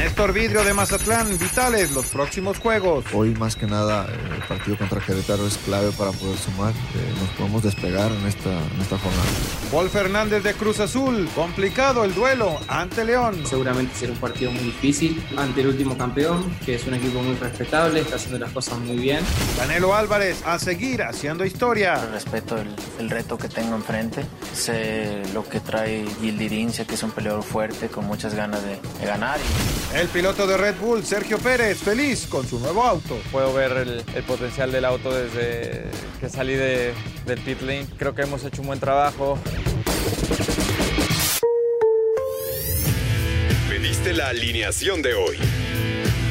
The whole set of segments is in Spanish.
Néstor Vidrio de Mazatlán, vitales los próximos juegos. Hoy más que nada eh, el partido contra Querétaro es clave para poder sumar. Eh, nos podemos despegar en esta, en esta jornada. Paul Fernández de Cruz Azul, complicado el duelo ante León. Seguramente será un partido muy difícil ante el último campeón, que es un equipo muy respetable, está haciendo las cosas muy bien. Canelo Álvarez a seguir haciendo historia. Respeto el, el reto que tengo enfrente, sé lo que trae Gildirín, sé que es un peleador fuerte con muchas ganas de, de ganar. Y... El piloto de Red Bull, Sergio Pérez, feliz con su nuevo auto. Puedo ver el, el potencial del auto desde que salí de, del pit lane. Creo que hemos hecho un buen trabajo. Pediste la alineación de hoy.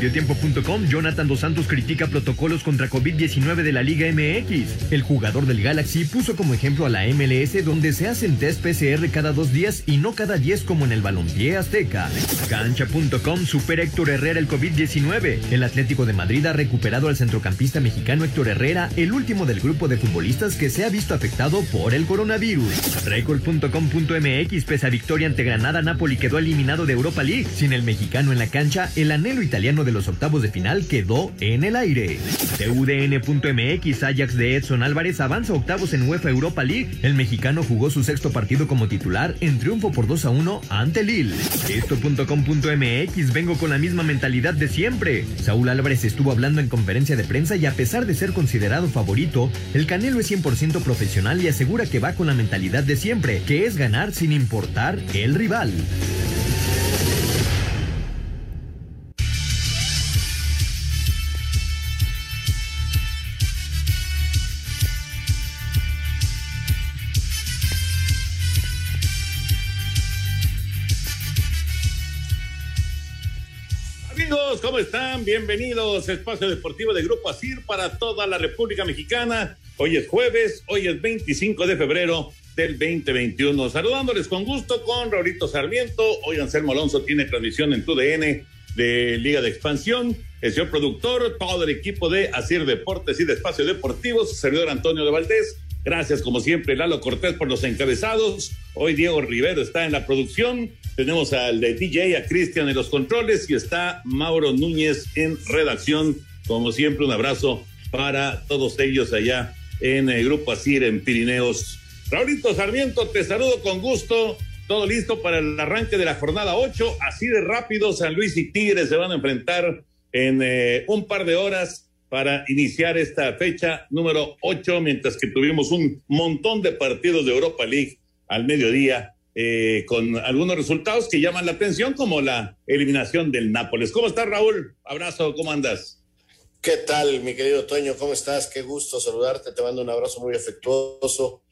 Mediotiempo.com, Jonathan Dos Santos critica protocolos contra COVID-19 de la Liga MX. El jugador del Galaxy puso como ejemplo a la MLS donde se hacen test PCR cada dos días y no cada diez como en el balompié azteca. Cancha.com supera Héctor Herrera el COVID-19. El Atlético de Madrid ha recuperado al centrocampista mexicano Héctor Herrera, el último del grupo de futbolistas que se ha visto afectado por el coronavirus. Record.com.mx, pese a victoria ante Granada, Napoli quedó eliminado de Europa League. Sin el mexicano en la cancha, el anhelo italiano de los octavos de final quedó en el aire. TUDN.mx Ajax de Edson Álvarez avanza octavos en UEFA Europa League. El mexicano jugó su sexto partido como titular en triunfo por 2 a 1 ante Lille. Esto.com.mx vengo con la misma mentalidad de siempre. Saúl Álvarez estuvo hablando en conferencia de prensa y a pesar de ser considerado favorito, el Canelo es 100% profesional y asegura que va con la mentalidad de siempre, que es ganar sin importar el rival. Están? Bienvenidos a Espacio Deportivo de Grupo ASIR para toda la República Mexicana. Hoy es jueves, hoy es 25 de febrero del 2021. Saludándoles con gusto con Raulito Sarmiento. Hoy Anselmo Alonso tiene transmisión en TUDN de Liga de Expansión. El señor productor, todo el equipo de ASIR Deportes y de Espacio Deportivo, su servidor Antonio de Valdés. Gracias, como siempre, Lalo Cortés por los encabezados. Hoy Diego Rivero está en la producción. Tenemos al de DJ, a Cristian en los controles y está Mauro Núñez en redacción. Como siempre, un abrazo para todos ellos allá en el Grupo Asir en Pirineos. Raulito Sarmiento, te saludo con gusto. Todo listo para el arranque de la jornada 8. Así de rápido, San Luis y Tigres se van a enfrentar en eh, un par de horas para iniciar esta fecha número 8, mientras que tuvimos un montón de partidos de Europa League al mediodía, eh, con algunos resultados que llaman la atención, como la eliminación del Nápoles. ¿Cómo estás, Raúl? Abrazo, ¿cómo andas? ¿Qué tal, mi querido Toño? ¿Cómo estás? Qué gusto saludarte. Te mando un abrazo muy afectuoso,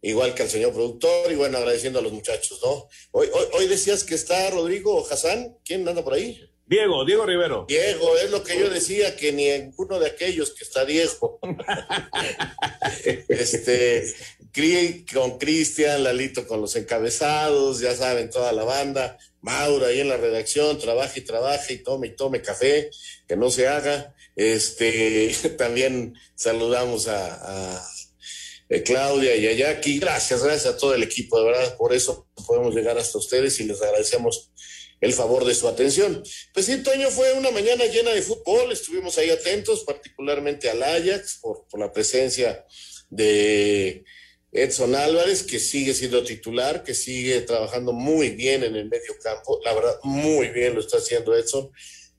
igual que al señor productor, y bueno, agradeciendo a los muchachos, ¿no? Hoy, hoy, hoy decías que está Rodrigo Hassan. ¿Quién anda por ahí? Diego, Diego Rivero. Diego, es lo que yo decía, que ni ninguno de aquellos que está Diego. este, con Cristian, Lalito con los encabezados, ya saben, toda la banda, Mauro ahí en la redacción, trabaja y trabaja y tome y tome café, que no se haga. Este, también saludamos a, a Claudia y a Jackie. Gracias, gracias a todo el equipo, de verdad, por eso podemos llegar hasta ustedes y les agradecemos el favor de su atención. Pues sí, Toño, fue una mañana llena de fútbol, estuvimos ahí atentos, particularmente al Ajax, por, por la presencia de Edson Álvarez, que sigue siendo titular, que sigue trabajando muy bien en el medio campo, la verdad, muy bien lo está haciendo Edson,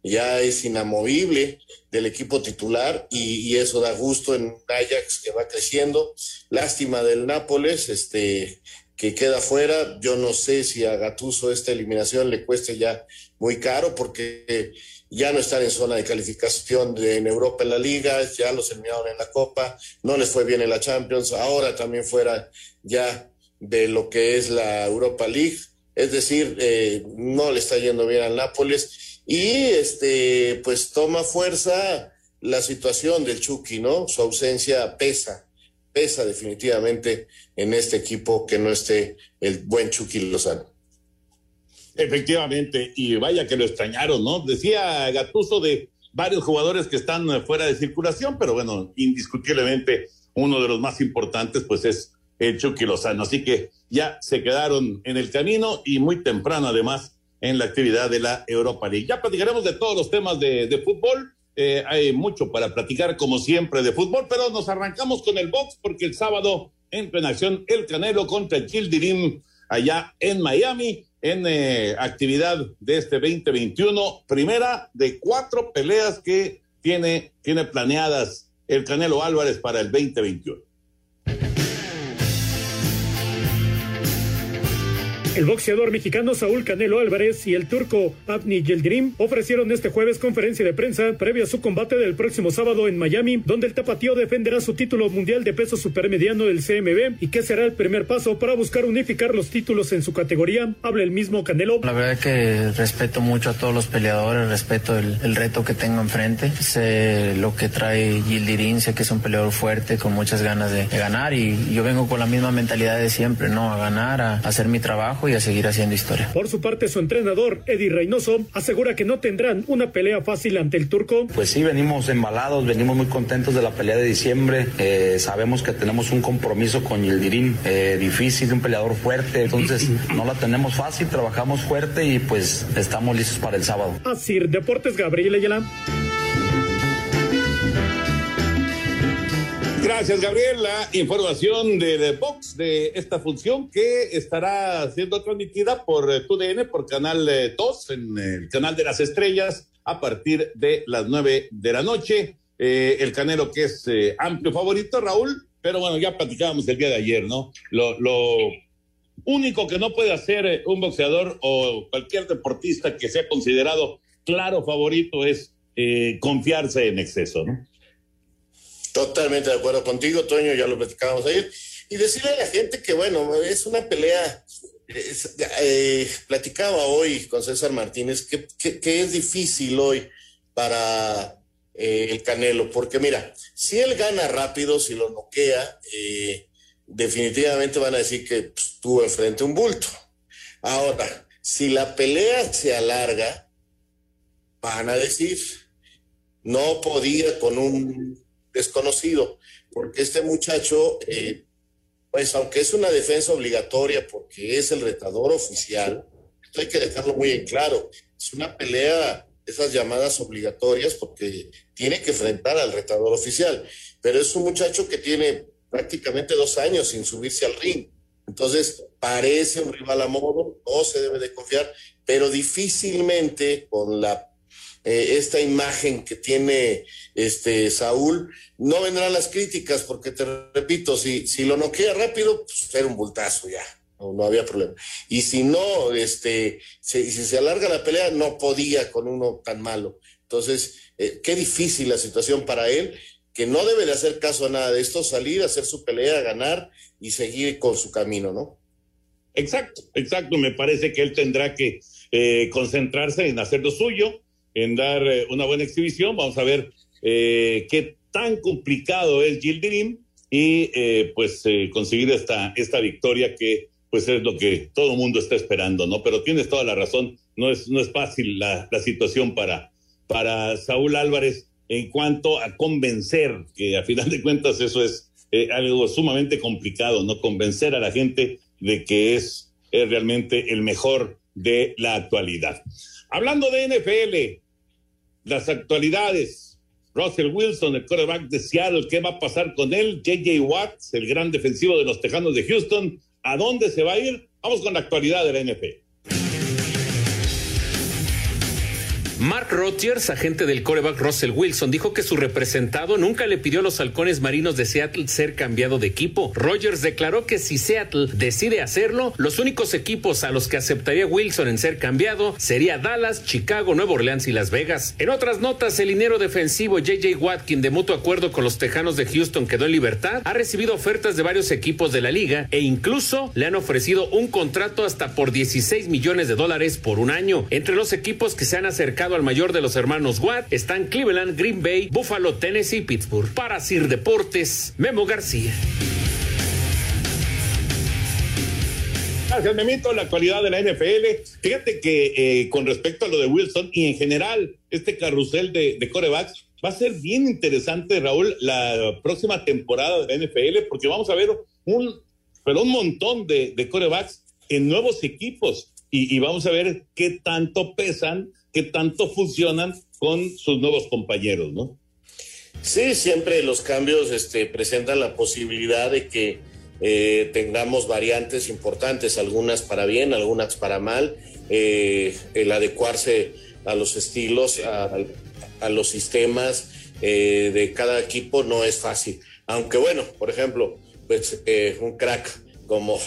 ya es inamovible del equipo titular y, eso da gusto en Ajax que va creciendo. Lástima del Nápoles, este, que queda fuera. Yo no sé si a Gatuso esta eliminación le cueste ya muy caro porque ya no están en zona de calificación de, en Europa en la liga, ya los eliminaron en la Copa, no les fue bien en la Champions, ahora también fuera ya de lo que es la Europa League, es decir, eh, no le está yendo bien al Nápoles y este pues toma fuerza la situación del Chucky, ¿no? Su ausencia pesa, pesa definitivamente en este equipo que no esté el buen Chucky Lozano. Efectivamente, y vaya que lo extrañaron, ¿no? Decía Gatuso de varios jugadores que están fuera de circulación, pero bueno, indiscutiblemente uno de los más importantes pues es el Chucky Lozano. Así que ya se quedaron en el camino y muy temprano además en la actividad de la Europa League. Ya platicaremos de todos los temas de, fútbol. Eh, hay mucho para platicar como siempre de fútbol, pero nos arrancamos con el box porque el sábado entra en acción el Canelo contra el Childirim allá en Miami en eh, actividad de este 2021, primera de cuatro peleas que tiene, tiene planeadas el Canelo Álvarez para el 2021. El boxeador mexicano Saúl Canelo Álvarez y el turco Abni Yildirim ofrecieron este jueves conferencia de prensa previa a su combate del próximo sábado en Miami, donde el tapatío defenderá su título mundial de peso supermediano del CMB y que será el primer paso para buscar unificar los títulos en su categoría. Habla el mismo Canelo. La verdad que respeto mucho a todos los peleadores, respeto el, reto que tengo enfrente, sé lo que trae Yildirim, sé que es un peleador fuerte con muchas ganas de, ganar y yo vengo con la misma mentalidad de siempre, ¿no? A ganar, a hacer mi trabajo y a seguir haciendo historia. Por su parte, su entrenador, Eddie Reynoso, asegura que no tendrán una pelea fácil ante el turco. Pues sí, venimos embalados, venimos muy contentos de la pelea de diciembre. Eh, sabemos que tenemos un compromiso con Yildirim eh, difícil, un peleador fuerte, entonces no la tenemos fácil, trabajamos fuerte y pues estamos listos para el sábado. Así, Deportes Gabriel Ayala. Gracias, Gabriel. La información de Box de esta función que estará siendo transmitida por eh, TUDN, por Canal 2, eh, en el Canal de las Estrellas, a partir de las 9 de la noche. Eh, el Canelo que es amplio favorito, Raúl, pero bueno, ya platicábamos el día de ayer, ¿no? Lo único que no puede hacer un boxeador o cualquier deportista que sea considerado claro favorito es confiarse en exceso, ¿no? Totalmente de acuerdo contigo, Toño, ya lo platicábamos ayer. Y decirle a la gente que, bueno, es una pelea. Eh, platicaba hoy con César Martínez que, es difícil hoy para eh, el Canelo, porque mira, si él gana rápido, si lo noquea, eh, definitivamente van a decir que pues, tuvo enfrente un bulto. Ahora, si la pelea se alarga, van a decir, no podía con un desconocido, porque este muchacho, eh, pues aunque es una defensa obligatoria porque es el retador oficial, esto hay que dejarlo muy en claro, es una pelea, esas llamadas obligatorias, porque tiene que enfrentar al retador oficial, pero es un muchacho que tiene prácticamente dos años sin subirse al ring. Entonces, parece un rival a modo, no se debe de confiar, pero difícilmente con la eh, esta imagen que tiene este Saúl, no vendrán las críticas, porque te repito, si, si lo noquea rápido, pues era un bultazo ya, no, había problema. Y si no, este, si, se alarga la pelea, no podía con uno tan malo. Entonces, eh, qué difícil la situación para él, que no debe de hacer caso a nada de esto, salir, hacer su pelea, ganar y seguir con su camino, ¿no? Exacto, exacto. Me parece que él tendrá que eh, concentrarse en hacer lo suyo, en dar eh, una buena exhibición. Vamos a ver eh, qué tan complicado es Gildirim y eh, pues conseguir esta, esta victoria que pues es lo que todo el mundo está esperando, ¿no? Pero tienes toda la razón, no es, no es fácil la, la situación para, para Saúl Álvarez en cuanto a convencer, que a final de cuentas eso es algo sumamente complicado, ¿no? Convencer a la gente de que es, es realmente el mejor de la actualidad. Hablando de NFL, las actualidades. Russell Wilson, el quarterback de Seattle, ¿qué va a pasar con él? JJ Watts, el gran defensivo de los Tejanos de Houston, ¿a dónde se va a ir? Vamos con la actualidad de la NFL. Mark Rodgers, agente del coreback Russell Wilson, dijo que su representado nunca le pidió a los halcones marinos de Seattle ser cambiado de equipo. Rodgers declaró que si Seattle decide hacerlo, los únicos equipos a los que aceptaría Wilson en ser cambiado sería Dallas, Chicago, Nueva Orleans y Las Vegas. En otras notas, el liniero defensivo JJ Watkin, de mutuo acuerdo con los Tejanos de Houston, quedó en libertad, ha recibido ofertas de varios equipos de la liga e incluso le han ofrecido un contrato hasta por 16 millones de dólares por un año. Entre los equipos que se han acercado al mayor de los hermanos Watt están Cleveland, Green Bay, Buffalo, Tennessee y Pittsburgh. Para Sir Deportes, Memo García. Gracias, Memito. La actualidad de la NFL. Fíjate que eh, con respecto a lo de Wilson y en general este carrusel de, de corebacks, va a ser bien interesante, Raúl, la próxima temporada de la NFL, porque vamos a ver un, pero un montón de, de corebacks en nuevos equipos y, y vamos a ver qué tanto pesan qué tanto funcionan con sus nuevos compañeros, ¿no? Sí, siempre los cambios este, presentan la posibilidad de que eh, tengamos variantes importantes, algunas para bien, algunas para mal, eh, el adecuarse a los estilos, a, los sistemas eh, de cada equipo no es fácil. Aunque bueno, por ejemplo, pues un crack como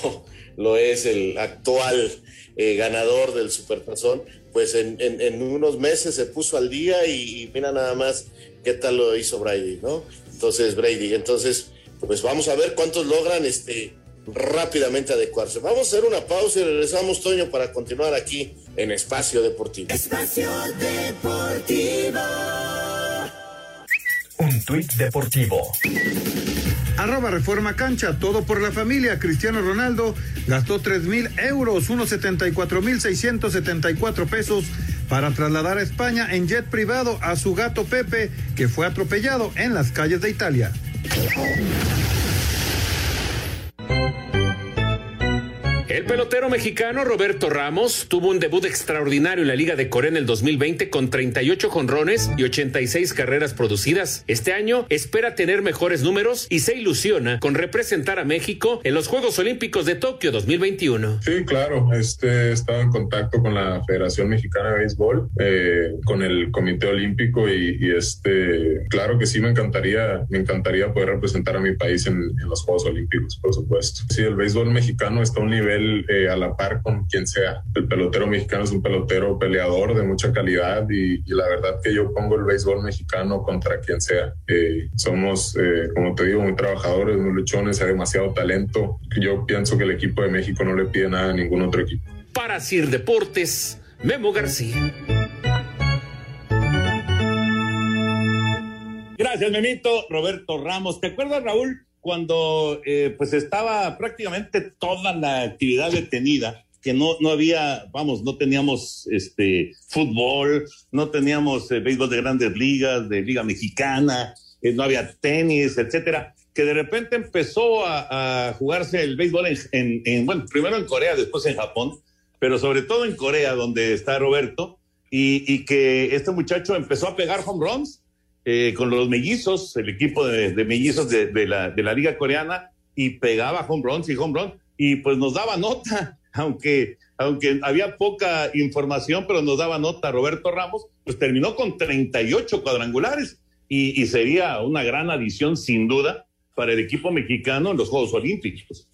lo es el actual eh, ganador del Supertazón, pues en, en, en, unos meses se puso al día y, y, mira nada más qué tal lo hizo Brady, ¿no? Entonces, Brady, entonces, pues vamos a ver cuántos logran este rápidamente adecuarse. Vamos a hacer una pausa y regresamos, Toño, para continuar aquí en Espacio Deportivo. Espacio Deportivo. Un tuit deportivo. Arroba Reforma Cancha, todo por la familia. Cristiano Ronaldo gastó 3 mil euros, unos 74 mil 674 pesos para trasladar a España en jet privado a su gato Pepe, que fue atropellado en las calles de Italia. El pelotero mexicano Roberto Ramos tuvo un debut extraordinario en la Liga de Corea en el 2020 con 38 jonrones y 86 carreras producidas. Este año espera tener mejores números y se ilusiona con representar a México en los Juegos Olímpicos de Tokio 2021. Sí, claro, este, he estado en contacto con la Federación Mexicana de Béisbol, eh, con el Comité Olímpico y, y, este, claro que sí me encantaría, me encantaría poder representar a mi país en, en los Juegos Olímpicos, por supuesto. Sí, el béisbol mexicano está a un nivel eh, a la par con quien sea. El pelotero mexicano es un pelotero peleador de mucha calidad y, y la verdad que yo pongo el béisbol mexicano contra quien sea. Eh, somos, eh, como te digo, muy trabajadores, muy luchones, hay demasiado talento. Yo pienso que el equipo de México no le pide nada a ningún otro equipo. Para Sir Deportes, Memo García. Gracias, Memito. Roberto Ramos. ¿Te acuerdas, Raúl? Cuando eh, pues estaba prácticamente toda la actividad detenida, que no, no había, vamos, no teníamos este fútbol, no teníamos eh, béisbol de grandes ligas, de liga mexicana, eh, no había tenis, etcétera, que de repente empezó a, a jugarse el béisbol en, en, en, bueno, primero en Corea, después en Japón, pero sobre todo en Corea, donde está Roberto, y, y que este muchacho empezó a pegar home runs eh, con los mellizos, el equipo de, de mellizos de, la, de la liga coreana, y pegaba home runs y home runs, y pues nos daba nota, aunque, aunque había poca información, pero nos daba nota Roberto Ramos, pues terminó con 38 cuadrangulares, y, y sería una gran adición, sin duda, para el equipo mexicano en los Juegos Olímpicos.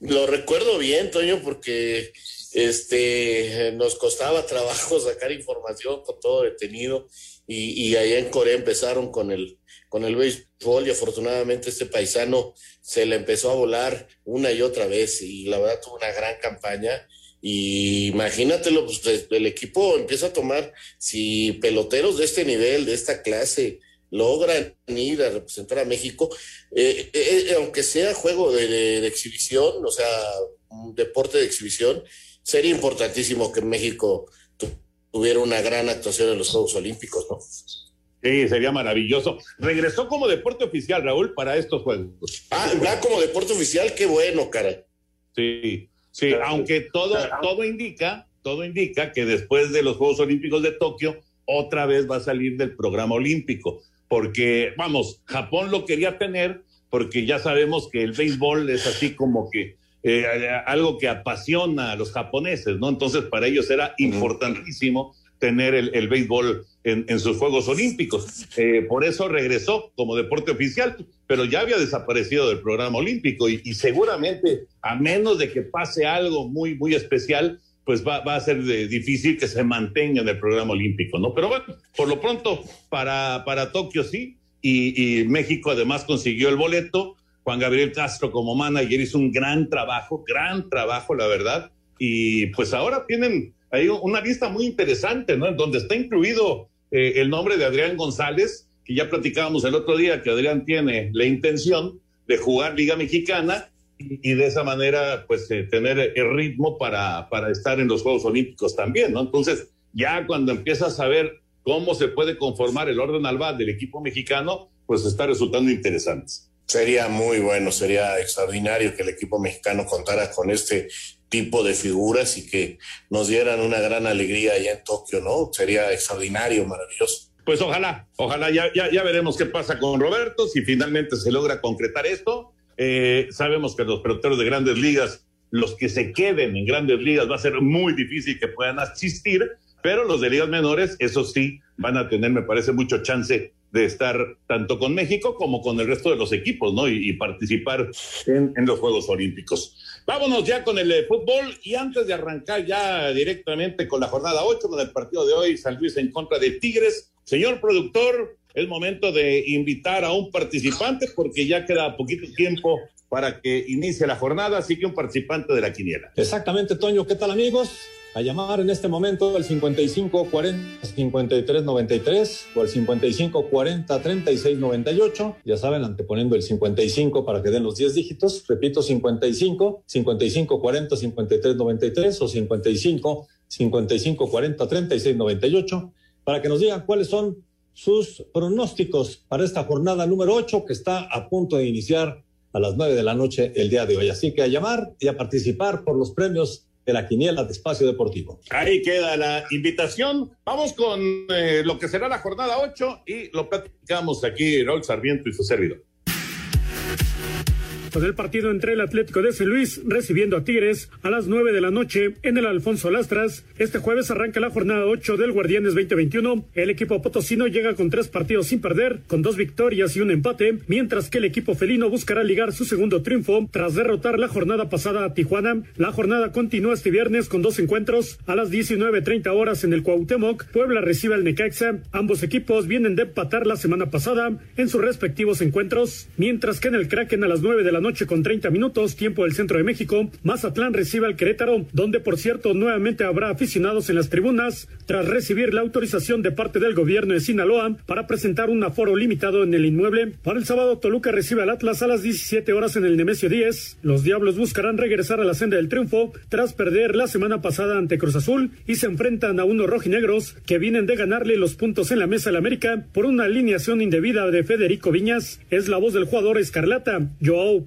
Lo recuerdo bien, Toño, porque este nos costaba trabajo sacar información con todo detenido y, y, allá en Corea empezaron con el, con el béisbol y afortunadamente este paisano se le empezó a volar una y otra vez y la verdad tuvo una gran campaña. Y imagínatelo, pues el equipo empieza a tomar, si peloteros de este nivel, de esta clase, logran ir a representar a México, eh, eh, aunque sea juego de, de, de exhibición, o sea, un deporte de exhibición, sería importantísimo que México tuviera una gran actuación en los Juegos Olímpicos, ¿no? Sí, sería maravilloso. Regresó como deporte oficial, Raúl, para estos Juegos. Ah, ya como deporte oficial, qué bueno, cara. Sí, sí, aunque todo, todo indica, todo indica que después de los Juegos Olímpicos de Tokio, otra vez va a salir del programa olímpico, porque, vamos, Japón lo quería tener, porque ya sabemos que el béisbol es así como que eh, algo que apasiona a los japoneses, ¿no? Entonces, para ellos era importantísimo tener el, el béisbol en, en, sus Juegos Olímpicos. Eh, por eso regresó como deporte oficial, pero ya había desaparecido del programa olímpico y, y seguramente, a menos de que pase algo muy, muy especial, pues va, va a ser de, difícil que se mantenga en el programa olímpico, ¿no? Pero bueno, por lo pronto, para, para Tokio sí, y, y México además consiguió el boleto. Juan Gabriel Castro como manager hizo un gran trabajo, gran trabajo, la verdad. Y pues ahora tienen ahí una lista muy interesante, ¿no? En donde está incluido eh, el nombre de Adrián González, que ya platicábamos el otro día que Adrián tiene la intención de jugar Liga Mexicana y, de esa manera, pues, eh, tener el ritmo para, para estar en los Juegos Olímpicos también, ¿no? Entonces, ya cuando empiezas a ver cómo se puede conformar el orden al bat del equipo mexicano, pues está resultando interesante. Sería muy bueno, sería extraordinario que el equipo mexicano contara con este tipo de figuras y que nos dieran una gran alegría allá en Tokio, ¿no? Sería extraordinario, maravilloso. Pues ojalá, ojalá, ya, ya, ya veremos qué pasa con Roberto, si finalmente se logra concretar esto. Eh, sabemos que los peloteros de grandes ligas, los que se queden en grandes ligas, va a ser muy difícil que puedan asistir, pero los de ligas menores, eso sí, van a tener, me parece, mucho chance de estar tanto con México como con el resto de los equipos, ¿no? Y, y participar en, en, los Juegos Olímpicos. Vámonos ya con el eh, fútbol y antes de arrancar ya directamente con la jornada 8, con el partido de hoy, San Luis en contra de Tigres. Señor productor, es momento de invitar a un participante porque ya queda poquito tiempo para que inicie la jornada, así que un participante de la quiniela. Exactamente, Toño. ¿Qué tal, amigos? A llamar en este momento al 55 40 53 93 o al 55 40 36 98. Ya saben, anteponiendo el 55 para que den los 10 dígitos. Repito, 55 55 40 53 93 o 55 55 40 36 98 para que nos digan cuáles son sus pronósticos para esta jornada número 8 que está a punto de iniciar a las 9 de la noche el día de hoy. Así que a llamar y a participar por los premios de la quiniela de Espacio Deportivo. Ahí queda la invitación. Vamos con eh, lo que será la jornada 8 y lo platicamos aquí Raúl Sarmiento y su servidor con el partido entre el Atlético de San Luis recibiendo a Tigres a las 9 de la noche en el Alfonso Lastras. Este jueves arranca la jornada 8 del Guardianes 2021. El equipo potosino llega con tres partidos sin perder, con dos victorias y un empate, mientras que el equipo felino buscará ligar su segundo triunfo tras derrotar la jornada pasada a Tijuana. La jornada continúa este viernes con dos encuentros a las 19.30 horas en el Cuauhtémoc. Puebla recibe al Necaxa. Ambos equipos vienen de empatar la semana pasada en sus respectivos encuentros, mientras que en el Kraken a las 9 de la noche con 30 minutos, tiempo del centro de México, Mazatlán recibe al Querétaro, donde por cierto nuevamente habrá aficionados en las tribunas, tras recibir la autorización de parte del gobierno de Sinaloa para presentar un aforo limitado en el inmueble. Para el sábado, Toluca recibe al Atlas a las 17 horas en el Nemesio 10. Los Diablos buscarán regresar a la senda del triunfo tras perder la semana pasada ante Cruz Azul y se enfrentan a unos rojinegros que vienen de ganarle los puntos en la mesa al América por una alineación indebida de Federico Viñas. Es la voz del jugador Escarlata, Joao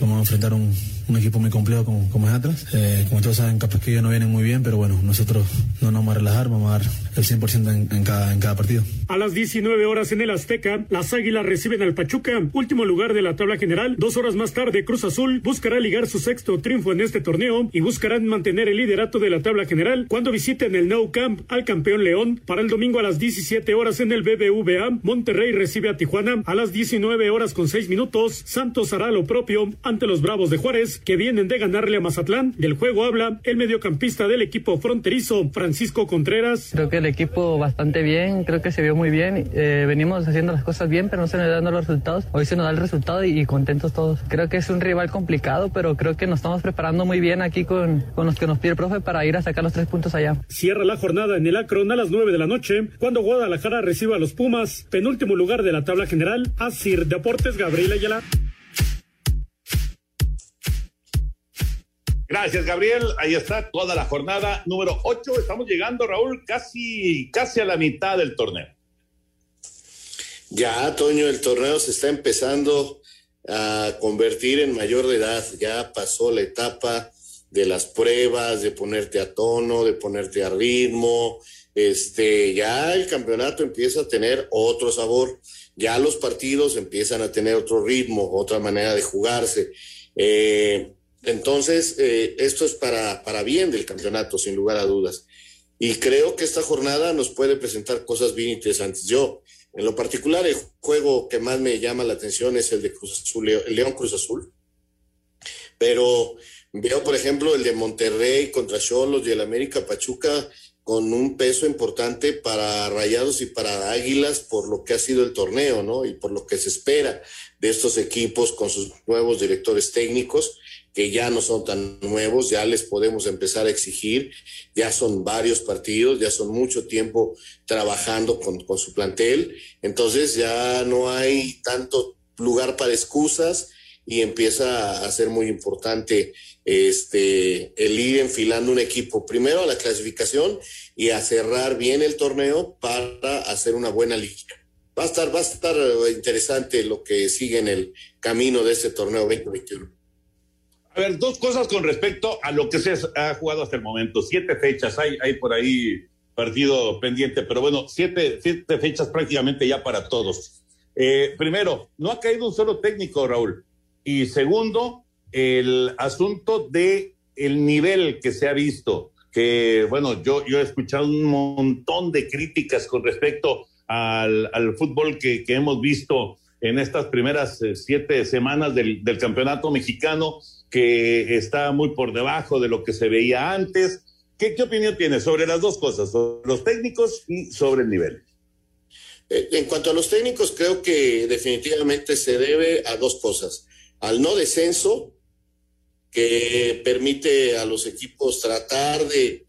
Vamos a enfrentar un, un equipo muy complejo como, como es Atlas. Eh, como todos saben, capaz que ellos no vienen muy bien, pero bueno, nosotros no nos vamos a relajar, vamos a dar el 100% en, en, cada, en cada partido. A las 19 horas en el Azteca, las Águilas reciben al Pachuca, último lugar de la tabla general. Dos horas más tarde, Cruz Azul buscará ligar su sexto triunfo en este torneo y buscarán mantener el liderato de la tabla general cuando visiten el Nou Camp al campeón León. Para el domingo a las 17 horas en el BBVA, Monterrey recibe a Tijuana. A las 19 horas con 6 minutos, Santos hará lo propio ante los Bravos de Juárez, que vienen de ganarle a Mazatlán. Del juego habla el mediocampista del equipo fronterizo, Francisco Contreras. Creo que el equipo bastante bien, creo que se vio muy bien. Eh, venimos haciendo las cosas bien, pero no se nos dando los resultados. Hoy se nos da el resultado y, y, contentos todos. Creo que es un rival complicado, pero creo que nos estamos preparando muy bien aquí con, con los que nos pide el profe para ir a sacar los tres puntos allá. Cierra la jornada en el Acron a las 9 de la noche, cuando Guadalajara reciba a los Pumas, penúltimo lugar de la tabla general, Asir Deportes Gabriel Ayala. Gracias, Gabriel. Ahí está toda la jornada número 8. Estamos llegando, Raúl, casi, casi a la mitad del torneo. Ya, Toño, el torneo se está empezando a convertir en mayor de edad. Ya pasó la etapa de las pruebas, de ponerte a tono, de ponerte a ritmo. Este, ya el campeonato empieza a tener otro sabor. Ya los partidos empiezan a tener otro ritmo, otra manera de jugarse. Eh, entonces, eh, esto es para, para bien del campeonato, sin lugar a dudas. y creo que esta jornada nos puede presentar cosas bien interesantes. Yo, en lo particular, el juego que más me llama la atención es el de Cruz Azul, el León Cruz Azul. Pero veo, por ejemplo, el de Monterrey contra Cholos y el América Pachuca con un peso importante para Rayados y para Águilas por lo que ha sido el torneo, ¿no? Y por lo que se espera de estos equipos con sus nuevos directores técnicos, que ya no son tan nuevos, ya les podemos empezar a exigir, ya son varios partidos, ya son mucho tiempo trabajando con, con su plantel, entonces ya no hay tanto lugar para excusas y empieza a ser muy importante este, el ir enfilando un equipo primero a la clasificación y a cerrar bien el torneo para hacer una buena liga. Va a estar, va a estar interesante lo que sigue en el camino de este torneo 2021. A ver, dos cosas con respecto a lo que se ha jugado hasta el momento. Siete fechas, hay, hay por ahí partido pendiente, pero bueno, siete, siete fechas prácticamente ya para todos. Eh, primero, no ha caído un solo técnico, Raúl. Y segundo, el asunto de el nivel que se ha visto, que bueno, yo, yo he escuchado un montón de críticas con respecto al, al fútbol que, que, hemos visto en estas primeras eh, siete semanas del, del, campeonato mexicano, que está muy por debajo de lo que se veía antes. ¿Qué, qué opinión tienes sobre las dos cosas, sobre los técnicos y sobre el nivel? Eh, en cuanto a los técnicos, creo que definitivamente se debe a dos cosas. Al no descenso, que permite a los equipos tratar de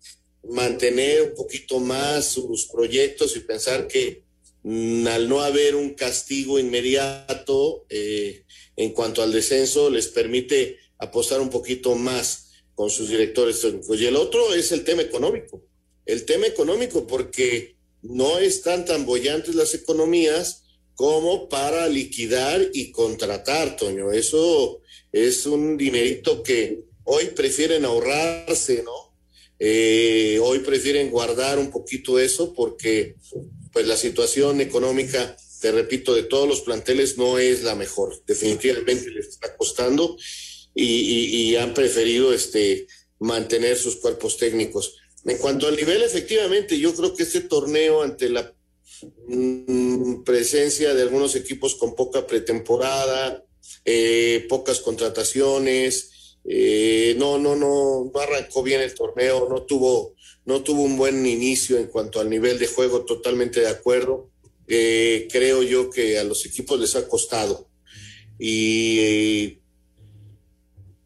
mantener un poquito más sus proyectos y pensar que mm, al no haber un castigo inmediato eh, en cuanto al descenso, les permite apostar un poquito más con sus directores técnicos. Y el otro es el tema económico. El tema económico, porque no están tan bollantes las economías como para liquidar y contratar, Toño. Eso es un dinerito que hoy prefieren ahorrarse, ¿no? Eh, hoy prefieren guardar un poquito eso porque pues la situación económica, te repito, de todos los planteles no es la mejor. Definitivamente les está costando y, han preferido este, mantener sus cuerpos técnicos. En cuanto al nivel, efectivamente, yo creo que este torneo ante la mm, presencia de algunos equipos con poca pretemporada, eh, pocas contrataciones, eh, no, no, no, no arrancó bien el torneo, no tuvo, no tuvo un buen inicio en cuanto al nivel de juego, totalmente de acuerdo. Eh, creo yo que a los equipos les ha costado. Y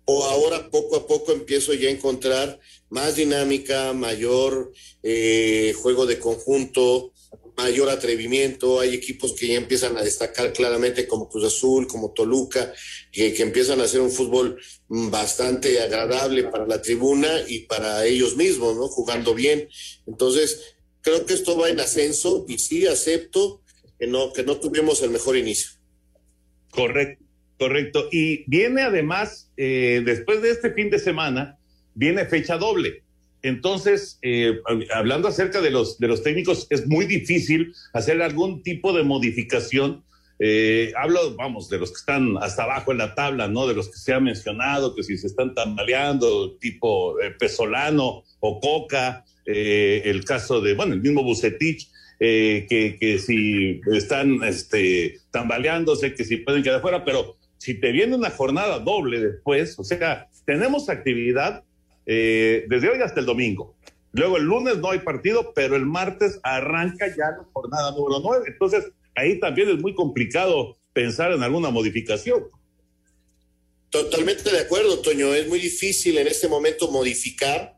o ahora poco a poco empiezo ya a encontrar más dinámica, mayor eh, juego de conjunto, mayor atrevimiento, hay equipos que ya empiezan a destacar claramente como Cruz Azul, como Toluca, que, que, empiezan a hacer un fútbol bastante agradable para la tribuna y para ellos mismos, ¿no? Jugando bien. Entonces, creo que esto va en ascenso y sí acepto que no, que no tuvimos el mejor inicio. Correcto, correcto. Y viene además, eh, después de este fin de semana, viene fecha doble. Entonces, eh, hablando acerca de los, de los técnicos, es muy difícil hacer algún tipo de modificación. Eh, hablo, vamos, de los que están hasta abajo en la tabla, ¿no? De los que se ha mencionado, que si se están tambaleando, tipo eh, Pesolano o Coca, eh, el caso de, bueno, el mismo Bucetich, que, que si están este, tambaleándose, que si pueden quedar fuera, pero si te viene una jornada doble después, o sea, tenemos actividad eh, desde hoy hasta el domingo. Luego el lunes no hay partido, pero el martes arranca ya la jornada número 9. Entonces, ahí también es muy complicado pensar en alguna modificación. Totalmente de acuerdo, Toño. Es muy difícil en este momento modificar,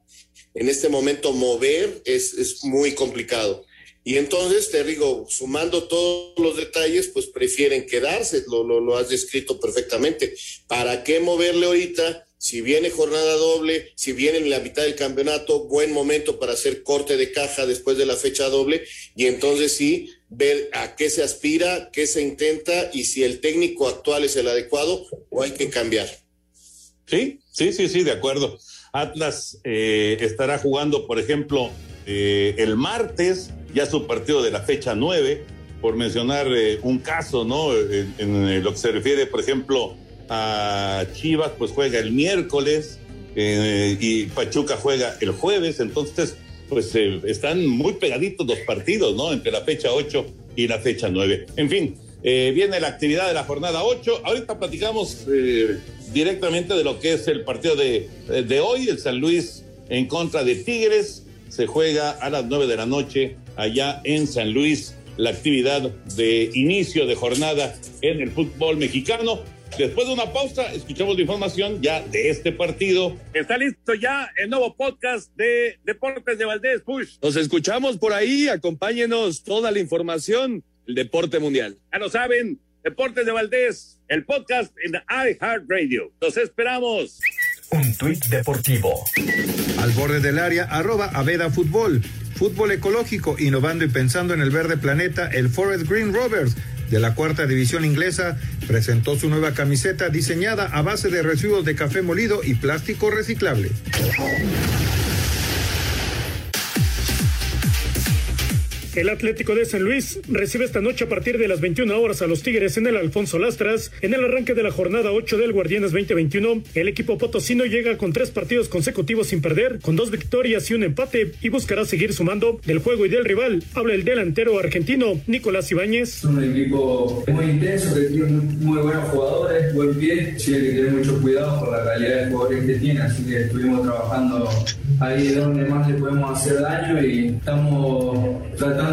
en este momento mover, es, es muy complicado. Y entonces, te digo, sumando todos los detalles, pues prefieren quedarse, lo, lo, lo has descrito perfectamente. ¿Para qué moverle ahorita? Si viene jornada doble, si viene en la mitad del campeonato, buen momento para hacer corte de caja después de la fecha doble y entonces sí ver a qué se aspira, qué se intenta y si el técnico actual es el adecuado o hay que cambiar. Sí, sí, sí, sí, de acuerdo. Atlas eh, estará jugando, por ejemplo, eh, el martes, ya su partido de la fecha nueve, por mencionar eh, un caso, ¿no? En, lo que se refiere, por ejemplo, a Chivas pues juega el miércoles eh, y Pachuca juega el jueves, entonces pues eh, están muy pegaditos los partidos, ¿no? Entre la fecha 8 y la fecha 9. En fin, viene la actividad de la jornada 8. Ahorita platicamos directamente de lo que es el partido de, de hoy, el San Luis en contra de Tigres. Se juega a las 9 de la noche allá en San Luis la actividad de inicio de jornada en el fútbol mexicano. Después de una pausa, escuchamos la información ya de este partido. Está listo ya el nuevo podcast de Deportes de Valdés Push. Nos escuchamos por ahí, acompáñenos toda la información del deporte mundial. Ya lo saben, Deportes de Valdés, el podcast en iHeartRadio. Los esperamos. Un tuit deportivo. Al borde del área, arroba Aveda Fútbol. Fútbol ecológico, innovando y pensando en el verde planeta, el Forest Green Rovers de la cuarta división inglesa presentó su nueva camiseta diseñada a base de residuos de café molido y plástico reciclable. El Atlético de San Luis recibe esta noche a partir de las 21 horas a los Tigres en el Alfonso Lastras. En el arranque de la jornada 8 del Guardianes 2021, el equipo potosino llega con tres partidos consecutivos sin perder, con dos victorias y un empate, y buscará seguir sumando del juego y del rival. Habla el delantero argentino Nicolás Ibáñez. Es un equipo muy intenso, que tiene muy buenos jugadores, buen pie, tiene que tener mucho cuidado por la calidad de jugadores que tiene, así que estuvimos trabajando ahí donde más le podemos hacer daño y estamos tratando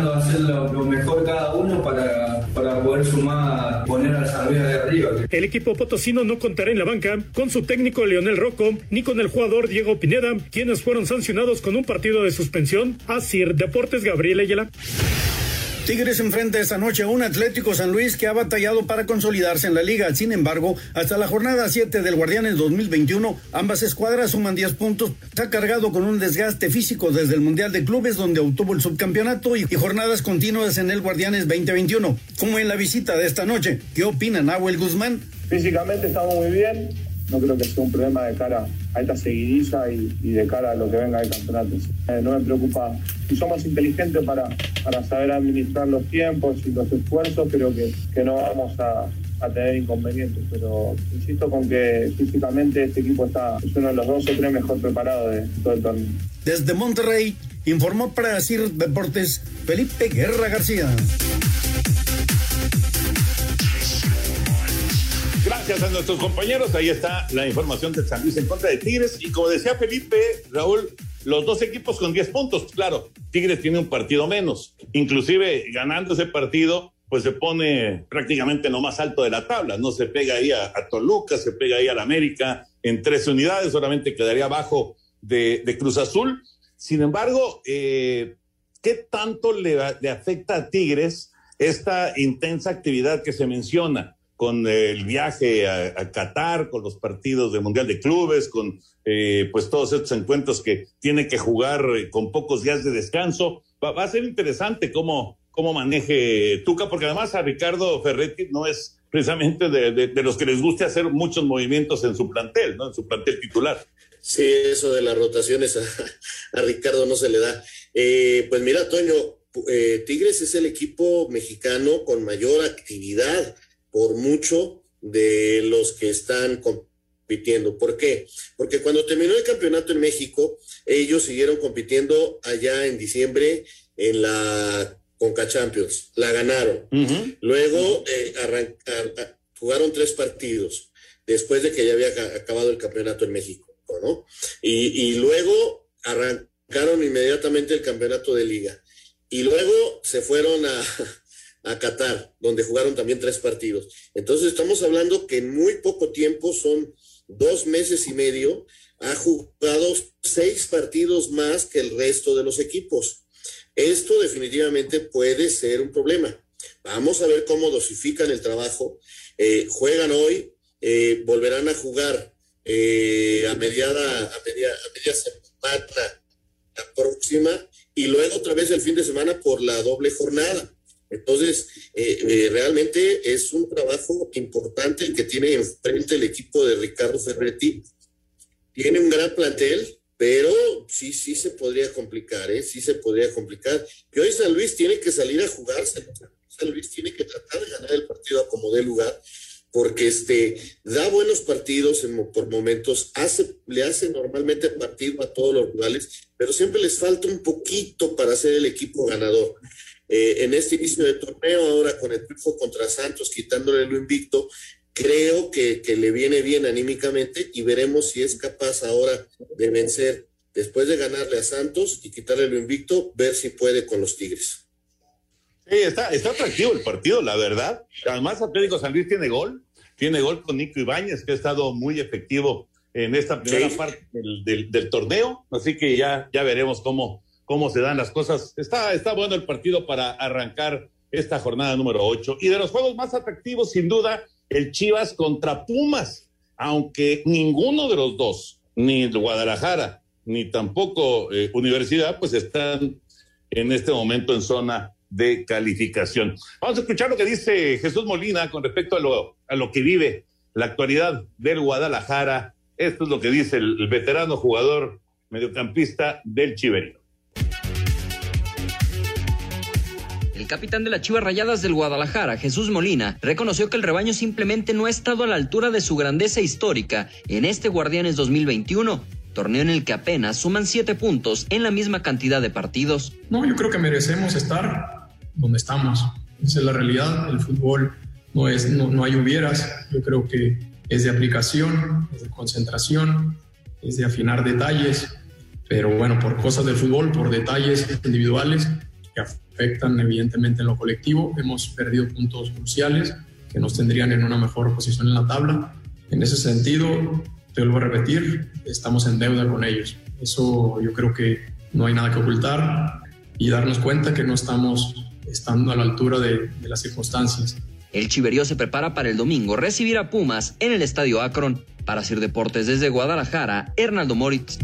El equipo potosino no contará en la banca con su técnico Leonel Rocco ni con el jugador Diego Pineda, quienes fueron sancionados con un partido de suspensión. Asir Deportes Gabriel Ayala. Tigres enfrenta esta noche a un Atlético San Luis que ha batallado para consolidarse en la liga. Sin embargo, hasta la jornada 7 del Guardianes 2021, ambas escuadras suman 10 puntos. Está cargado con un desgaste físico desde el Mundial de Clubes, donde obtuvo el subcampeonato, y, jornadas continuas en el Guardianes 2021. Como en la visita de esta noche, ¿qué opina Nahuel Guzmán? Físicamente estamos muy bien, no creo que sea un problema de cara a esta seguidiza y, de cara a lo que venga de campeonatos. Eh, no me preocupa. Si somos inteligentes para, para saber administrar los tiempos y los esfuerzos, creo que, que no vamos a, a tener inconvenientes. Pero insisto con que físicamente este equipo está, es uno de los dos o tres mejor preparados de todo el torneo. Desde Monterrey, informó para CIR Deportes Felipe Guerra García. Gracias a nuestros compañeros. Ahí está la información de San Luis en contra de Tigres. Y como decía Felipe, Raúl, los dos equipos con 10 puntos. Claro, Tigres tiene un partido menos. Inclusive ganando ese partido, pues se pone prácticamente en lo más alto de la tabla. No se pega ahí a, Toluca, se pega ahí al América en tres unidades, solamente quedaría abajo de, Cruz Azul. Sin embargo, eh, ¿qué tanto le afecta a Tigres esta intensa actividad que se menciona? Con el viaje a, Qatar, con los partidos del Mundial de Clubes, con eh, pues todos estos encuentros que tiene que jugar eh, con pocos días de descanso. Va, a ser interesante cómo, cómo maneje Tuca, porque además a Ricardo Ferretti no es precisamente de, de, de, los que les guste hacer muchos movimientos en su plantel, ¿no? En su plantel titular. Sí, eso de las rotaciones a, a Ricardo no se le da. Eh, pues mira, Toño, eh, Tigres es el equipo mexicano con mayor actividad por mucho de los que están compitiendo. ¿Por qué? Porque cuando terminó el campeonato en México, ellos siguieron compitiendo allá en diciembre en la Conca Champions. La ganaron. Uh -huh. Luego eh, arrancar, jugaron tres partidos después de que ya había acabado el campeonato en México, ¿no? Y, y luego arrancaron inmediatamente el campeonato de liga. Y luego se fueron a, a Qatar, donde jugaron también tres partidos. Entonces estamos hablando que en muy poco tiempo, son dos meses y medio, ha jugado seis partidos más que el resto de los equipos. Esto definitivamente puede ser un problema. Vamos a ver cómo dosifican el trabajo. Eh, juegan hoy, eh, volverán a jugar eh, a, mediada, a, media, a media semana la próxima y luego otra vez el fin de semana por la doble jornada. Entonces, eh, eh, realmente es un trabajo importante el que tiene enfrente el equipo de Ricardo Ferretti. Tiene un gran plantel, pero sí, sí se podría complicar, ¿eh? Sí se podría complicar. Y hoy San Luis tiene que salir a jugarse. San Luis tiene que tratar de ganar el partido a como dé lugar, porque este, da buenos partidos en, por momentos, hace, le hace normalmente partido a todos los rivales, pero siempre les falta un poquito para ser el equipo ganador. Eh, en este inicio de torneo, ahora con el triunfo contra Santos, quitándole lo invicto, creo que, que le viene bien anímicamente y veremos si es capaz ahora de vencer, después de ganarle a Santos y quitarle lo invicto, ver si puede con los Tigres. Sí, está, está atractivo el partido, la verdad. Además, Atlético San Luis tiene gol, tiene gol con Nico Ibáñez, que ha estado muy efectivo en esta primera parte del, del, del, torneo. Así que ya, ya veremos cómo, cómo se dan las cosas. Está, está bueno el partido para arrancar esta jornada número 8. Y de los juegos más atractivos, sin duda, el Chivas contra Pumas, aunque ninguno de los dos, ni Guadalajara, ni tampoco eh, Universidad, pues están en este momento en zona de calificación. Vamos a escuchar lo que dice Jesús Molina con respecto a lo, a lo que vive la actualidad del Guadalajara. Esto es lo que dice el, el veterano jugador mediocampista del Chiverino. El capitán de las Chivas Rayadas del Guadalajara, Jesús Molina, reconoció que el rebaño simplemente no ha estado a la altura de su grandeza histórica en este Guardianes 2021, torneo en el que apenas suman siete puntos en la misma cantidad de partidos. No, yo creo que merecemos estar donde estamos. Esa es la realidad. El fútbol no, es, no, no hay hubieras. Yo creo que es de aplicación, es de concentración, es de afinar detalles. Pero bueno, por cosas del fútbol, por detalles individuales que afectan evidentemente en lo colectivo, hemos perdido puntos cruciales que nos tendrían en una mejor posición en la tabla. En ese sentido, te vuelvo a repetir, estamos en deuda con ellos. Eso yo creo que no hay nada que ocultar y darnos cuenta que no estamos estando a la altura de, de las circunstancias. El Chiverío se prepara para el domingo recibir a Pumas en el Estadio Akron. Para hacer deportes desde Guadalajara, Hernaldo Moritz.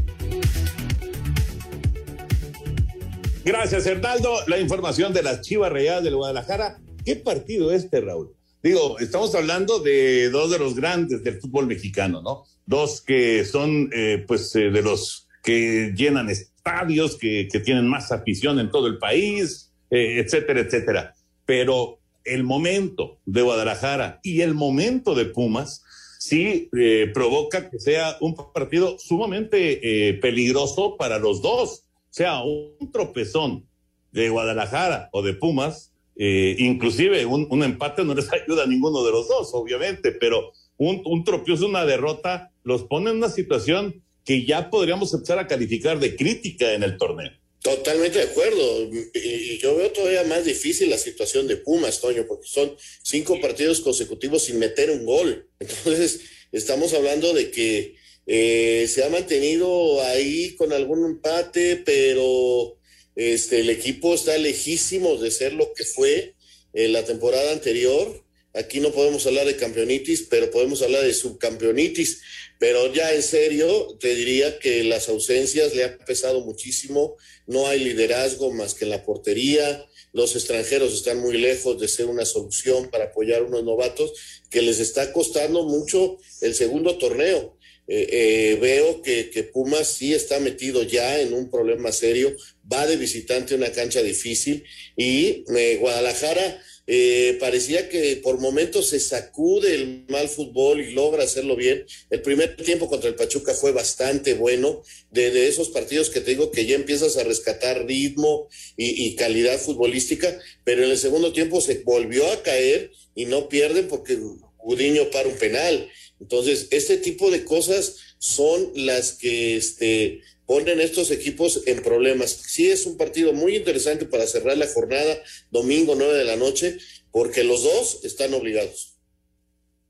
Gracias, Hernaldo. La información de las Chivas Rayadas del Guadalajara. ¿Qué partido este, Raúl? Digo, estamos hablando de dos de los grandes del fútbol mexicano, ¿no? Dos que son, eh, pues, eh, de los que llenan estadios, que, que, tienen más afición en todo el país, eh, etcétera, etcétera. Pero el momento de Guadalajara y el momento de Pumas sí eh, provoca que sea un partido sumamente eh, peligroso para los dos. Sea, un tropezón de Guadalajara o de Pumas, eh, inclusive un, un, empate no les ayuda a ninguno de los dos, obviamente, pero un, un tropiezo, una derrota, los pone en una situación que ya podríamos empezar a calificar de crítica en el torneo. Totalmente de acuerdo. Y yo veo todavía más difícil la situación de Pumas, Toño, porque son cinco partidos consecutivos sin meter un gol. Entonces, estamos hablando de que eh, se ha mantenido ahí con algún empate, pero este, el equipo está lejísimo de ser lo que fue eh, la temporada anterior. Aquí no podemos hablar de campeonitis, pero podemos hablar de subcampeonitis. Pero ya en serio, te diría que las ausencias le han pesado muchísimo. No hay liderazgo más que en la portería. Los extranjeros están muy lejos de ser una solución para apoyar a unos novatos que les está costando mucho el segundo torneo. Eh, eh, veo que, que, Pumas sí está metido ya en un problema serio, va de visitante a una cancha difícil y eh, Guadalajara eh, parecía que por momentos se sacude el mal fútbol y logra hacerlo bien. El primer tiempo contra el Pachuca fue bastante bueno, de, esos partidos que te digo que ya empiezas a rescatar ritmo y, y, calidad futbolística, pero en el segundo tiempo se volvió a caer y no pierden porque Gudiño para un penal. Entonces, este tipo de cosas son las que este, ponen estos equipos en problemas. Sí es un partido muy interesante para cerrar la jornada, domingo 9 de la noche, porque los dos están obligados.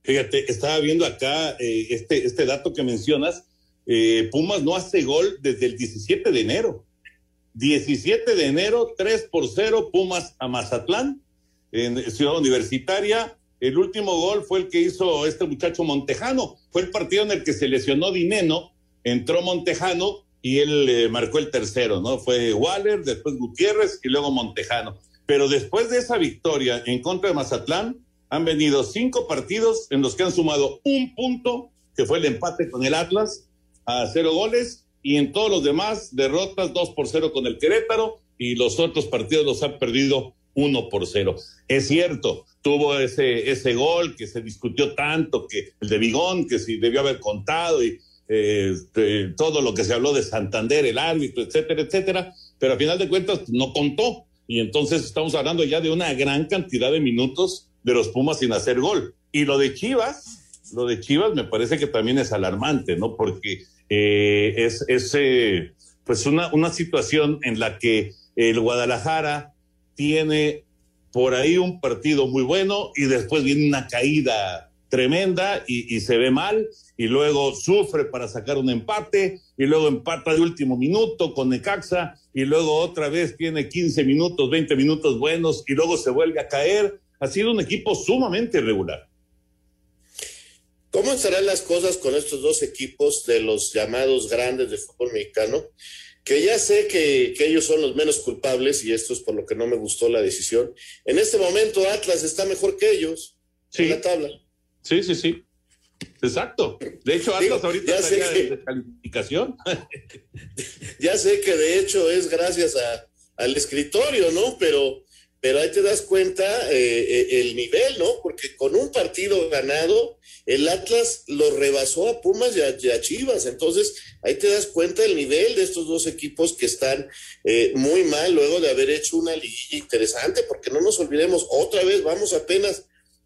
Fíjate, estaba viendo acá eh, este, este dato que mencionas. Eh, Pumas no hace gol desde el 17 de enero. 17 de enero, 3 por 0, Pumas a Mazatlán, en Ciudad Universitaria. El último gol fue el que hizo este muchacho Montejano. Fue el partido en el que se lesionó Dineno, entró Montejano y él eh, marcó el tercero, ¿no? Fue Waller, después Gutiérrez y luego Montejano. Pero después de esa victoria en contra de Mazatlán, han venido cinco partidos en los que han sumado un punto, que fue el empate con el Atlas, a cero goles, y en todos los demás, derrotas dos por cero con el Querétaro, y los otros partidos los han perdido uno por cero. Es cierto, tuvo ese, ese gol que se discutió tanto, que el de Bigón, que si debió haber contado y eh, este, todo lo que se habló de Santander, el árbitro, etcétera, etcétera, pero a final de cuentas no contó. Y entonces estamos hablando ya de una gran cantidad de minutos de los Pumas sin hacer gol. Y lo de Chivas, lo de Chivas me parece que también es alarmante, ¿no? Porque eh, es, es eh, pues una, una situación en la que el Guadalajara tiene por ahí un partido muy bueno y después viene una caída tremenda y, se ve mal y luego sufre para sacar un empate y luego empata de último minuto con Necaxa y luego otra vez tiene 15 minutos, 20 minutos buenos y luego se vuelve a caer. Ha sido un equipo sumamente irregular. ¿Cómo estarán las cosas con estos dos equipos de los llamados grandes de fútbol mexicano? Que ya sé que, que, ellos son los menos culpables y esto es por lo que no me gustó la decisión. En este momento Atlas está mejor que ellos sí. en la tabla. Sí, sí, sí. Exacto. De hecho, Atlas Digo, ahorita estaría que, de descalificación. ya sé que de hecho es gracias a, al escritorio, ¿no? Pero, pero ahí te das cuenta eh, el nivel, ¿no? Porque con un partido ganado, el Atlas lo rebasó a Pumas y a, y a Chivas. Entonces, ahí te das cuenta el nivel de estos dos equipos que están eh, muy mal luego de haber hecho una liguilla interesante, porque no nos olvidemos, otra vez vamos apenas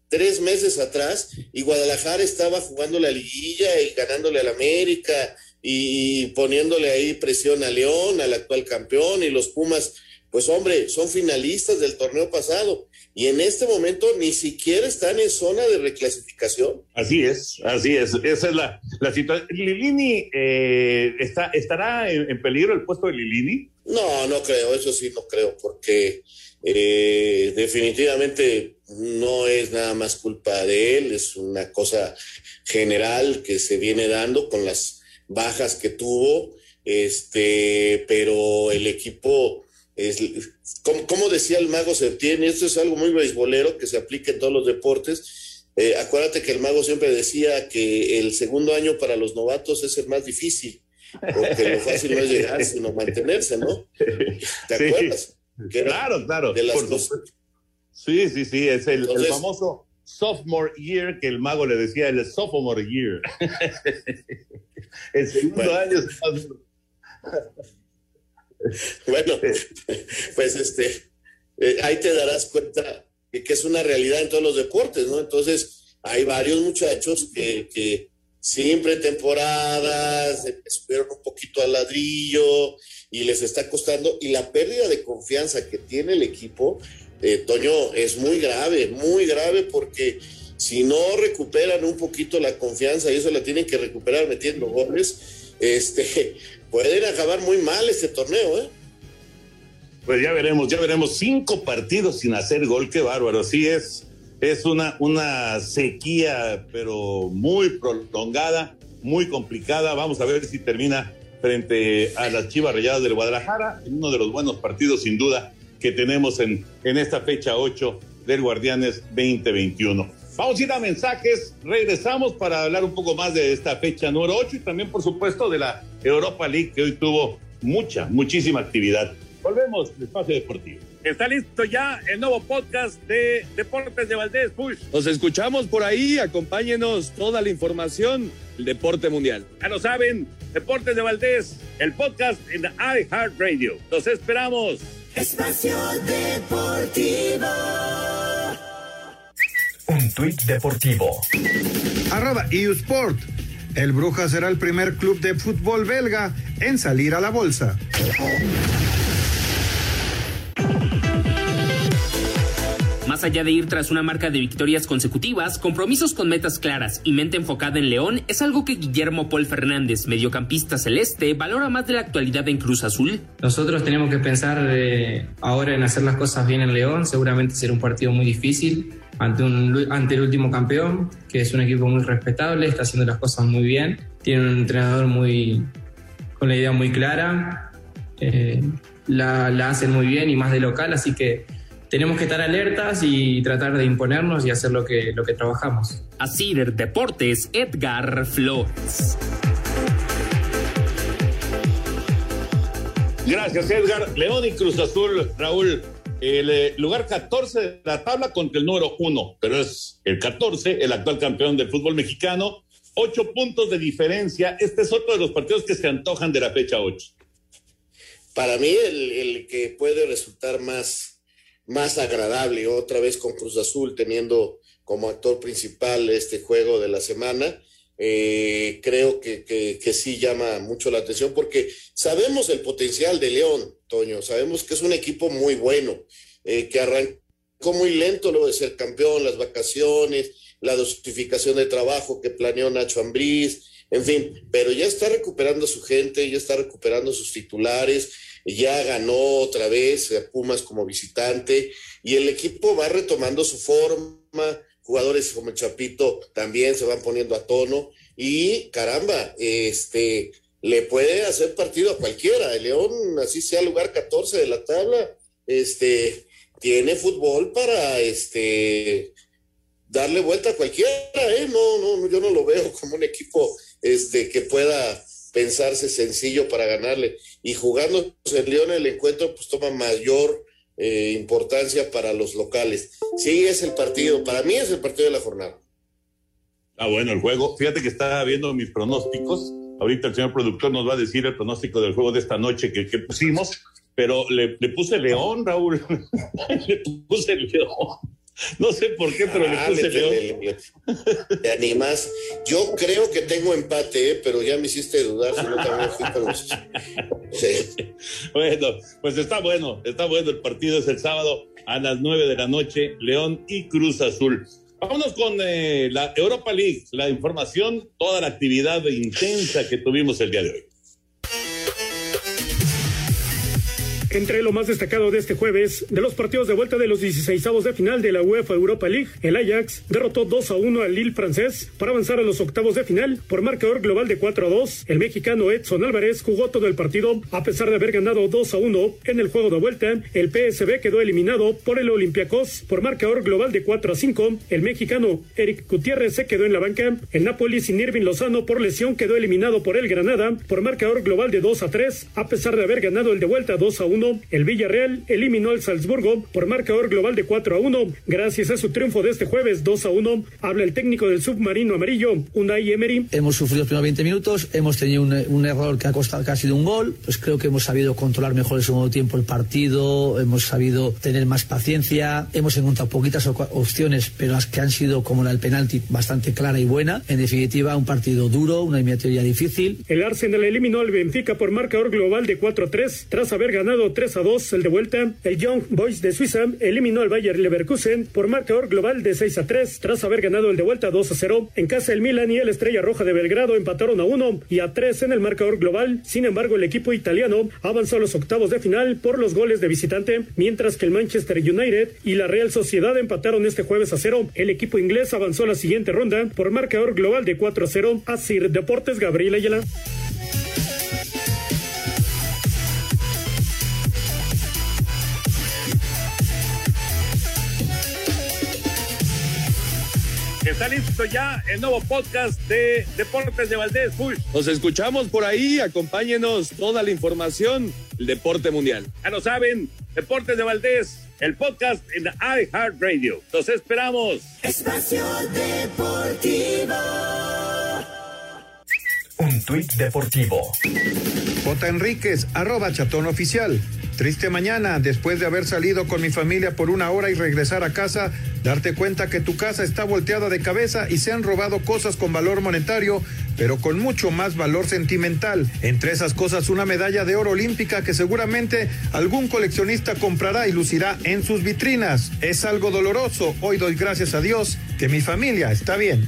tres meses atrás y Guadalajara estaba jugando la liguilla y ganándole al América y poniéndole ahí presión a León, al actual campeón y los Pumas, pues hombre, son finalistas del torneo pasado y en este momento ni siquiera están en zona de reclasificación. Así es, así es, esa es la, la situación. ¿Lilini eh, está, estará en, en peligro el puesto de Lilini? No, no creo, eso sí no creo, porque eh, definitivamente no es nada más culpa de él, es una cosa general que se viene dando con las bajas que tuvo, este, pero el equipo es, como, como decía el mago Septién, esto es algo muy beisbolero que se aplica en todos los deportes. Eh, acuérdate que el mago siempre decía que el segundo año para los novatos es el más difícil, porque lo fácil no es llegar, sino mantenerse, ¿no? ¿Te acuerdas? Sí. Claro, claro. De las dos. Sí, sí, sí, es el, Entonces, el, famoso sophomore year que el mago le decía el sophomore year. el segundo bueno. año. bueno, pues este, eh, ahí te darás cuenta que, que, es una realidad en todos los deportes, ¿no? Entonces, hay varios muchachos que, que siempre temporadas, subieron un poquito al ladrillo y les está costando. Y la pérdida de confianza que tiene el equipo, eh, Toño, es muy grave, muy grave porque si no recuperan un poquito la confianza y eso la tienen que recuperar metiendo goles, este, pueden acabar muy mal este torneo, ¿eh? Pues ya veremos, ya veremos. Cinco partidos sin hacer gol, qué bárbaro. Sí es, es una, una sequía, pero muy prolongada, muy complicada. Vamos a ver si termina frente a las Chivas Rayadas del Guadalajara, en uno de los buenos partidos sin duda que tenemos en, en esta fecha 8 del Guardianes 2021. Vamos a ir a mensajes, regresamos para hablar un poco más de esta fecha número 8 y también por supuesto de la Europa League que hoy tuvo mucha, muchísima actividad. Volvemos al espacio deportivo. Está listo ya el nuevo podcast de Deportes de Valdés Push. Nos escuchamos por ahí, acompáñenos toda la información del deporte mundial. Ya lo saben, Deportes de Valdés, el podcast en iHeartRadio. Los esperamos. Espacio Deportivo. Tuit deportivo. Arroba Sport. El Bruja será el primer club de fútbol belga en salir a la bolsa. Más allá de ir tras una marca de victorias consecutivas, compromisos con metas claras y mente enfocada en León es algo que Guillermo Paul Fernández, mediocampista celeste, valora más de la actualidad en Cruz Azul. Nosotros tenemos que pensar eh, ahora en hacer las cosas bien en León, seguramente será un partido muy difícil ante, un, ante el último campeón, que es un equipo muy respetable, está haciendo las cosas muy bien, tiene un entrenador muy con la idea muy clara, eh, la, la hacen muy bien y más de local, así que tenemos que estar alertas y tratar de imponernos y hacer lo que, lo que trabajamos. Así de Deportes, Edgar Flores. Gracias, Edgar. León y Cruz Azul, Raúl. El eh, lugar 14 de la tabla contra el número 1, pero es el 14, el actual campeón del fútbol mexicano. Ocho puntos de diferencia. Este es otro de los partidos que se antojan de la fecha 8. Para mí, el, el que puede resultar más, más agradable, otra vez con Cruz Azul teniendo como actor principal este juego de la semana, eh, creo que, que, sí llama mucho la atención porque sabemos el potencial de León, Toño, sabemos que es un equipo muy bueno, eh, que arrancó muy lento luego de ser campeón, las vacaciones, la dosificación de trabajo que planeó Nacho Ambriz, en fin, pero ya está recuperando su gente, ya está recuperando sus titulares, ya ganó otra vez a Pumas como visitante y el equipo va retomando su forma, jugadores como el Chapito también se van poniendo a tono y caramba, este le puede hacer partido a cualquiera. El León, así sea lugar 14 de la tabla, este tiene fútbol para este darle vuelta a cualquiera, ¿eh? No, no, yo no lo veo como un equipo este que pueda pensarse sencillo para ganarle. Y jugando el León el encuentro, pues toma mayor eh, importancia para los locales. Sí, es el partido, para mí es el partido de la jornada. Ah, bueno, el juego. Fíjate que estaba viendo mis pronósticos. Ahorita el señor productor nos va a decir el pronóstico del juego de esta noche que, pusimos, pero le, le, puse León, Raúl. le puse León. No sé por qué, pero ah, le puse León. Te animas. Yo creo que tengo empate, ¿eh? pero ya me hiciste dudar. Si no, también fui con los... sí. Bueno, pues está bueno, está bueno. El partido es el sábado a las nueve de la noche, León y Cruz Azul. Vámonos con eh, la Europa League, la información, toda la actividad intensa que tuvimos el día de hoy. Entre lo más destacado de este jueves, de los partidos de vuelta de los 16 de final de la UEFA Europa League, el Ajax derrotó 2 a 1 al Lille francés para avanzar a los octavos de final por marcador global de 4 a 2. El mexicano Edson Álvarez jugó todo el partido a pesar de haber ganado 2 a 1 en el juego de vuelta. El PSB quedó eliminado por el Olympiacos por marcador global de 4 a 5. El mexicano Eric Gutiérrez se quedó en la banca. El Napoli sin Irving Lozano por lesión quedó eliminado por el Granada por marcador global de 2 a 3 a pesar de haber ganado el de vuelta 2 a 1 el Villarreal eliminó al Salzburgo por marcador global de 4 a 1. Gracias a su triunfo de este jueves 2 a 1, habla el técnico del submarino amarillo, Unai Emery. Hemos sufrido los primeros 20 minutos, hemos tenido un, un error que ha costado casi de un gol, pues creo que hemos sabido controlar mejor el segundo tiempo el partido, hemos sabido tener más paciencia, hemos encontrado poquitas opciones, pero las que han sido como la del penalti bastante clara y buena. En definitiva, un partido duro, una eliminatoria difícil. El Arsenal eliminó al Benfica por marcador global de 4 a 3 tras haber ganado 3 a 2 el de vuelta. El Young Boys de Suiza eliminó al Bayer Leverkusen por marcador global de 6 a 3 tras haber ganado el de vuelta 2 a 0. En casa el Milan y el Estrella Roja de Belgrado empataron a 1 y a 3 en el marcador global. Sin embargo, el equipo italiano avanzó a los octavos de final por los goles de visitante, mientras que el Manchester United y la Real Sociedad empataron este jueves a 0. El equipo inglés avanzó a la siguiente ronda por marcador global de 4 a 0. Sir Deportes Gabriel Ayala. Está listo ya el nuevo podcast de Deportes de Valdés Push. Nos escuchamos por ahí, acompáñenos toda la información del deporte mundial. Ya lo saben, Deportes de Valdés, el podcast en iHeartRadio. Los esperamos. Espacio Deportivo. Un tuit deportivo. J. Enríquez, arroba chatón oficial. Triste mañana, después de haber salido con mi familia por una hora y regresar a casa, darte cuenta que tu casa está volteada de cabeza y se han robado cosas con valor monetario, pero con mucho más valor sentimental. Entre esas cosas, una medalla de oro olímpica que seguramente algún coleccionista comprará y lucirá en sus vitrinas. Es algo doloroso. Hoy doy gracias a Dios que mi familia está bien.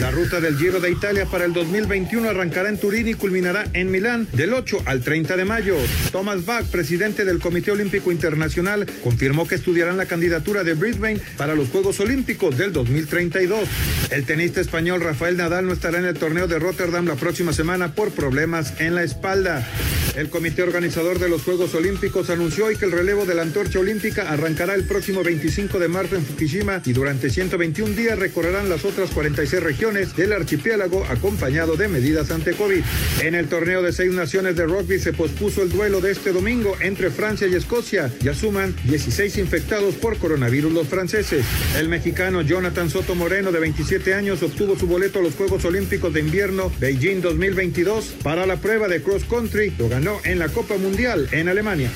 La ruta del Giro de Italia para el 2021 arrancará en Turín y culminará en Milán del 8 al 30 de mayo. Thomas Bach, presidente del Comité Olímpico Internacional, confirmó que estudiarán la candidatura de Brisbane para los Juegos Olímpicos del 2032. El tenista español Rafael Nadal no estará en el torneo de Rotterdam la próxima semana por problemas en la espalda. El comité organizador de los Juegos Olímpicos anunció hoy que el relevo de la antorcha olímpica arrancará el próximo 25 de marzo en Fukushima y durante 121 días recorrerán las otras 46 regiones del archipiélago acompañado de medidas ante COVID. En el torneo de seis naciones de rugby se pospuso el duelo de este domingo entre Francia y Escocia. Ya suman 16 infectados por coronavirus los franceses. El mexicano Jonathan Soto Moreno, de 27 años, obtuvo su boleto a los Juegos Olímpicos de Invierno Beijing 2022 para la prueba de cross country. Lo ganó en la Copa Mundial en Alemania.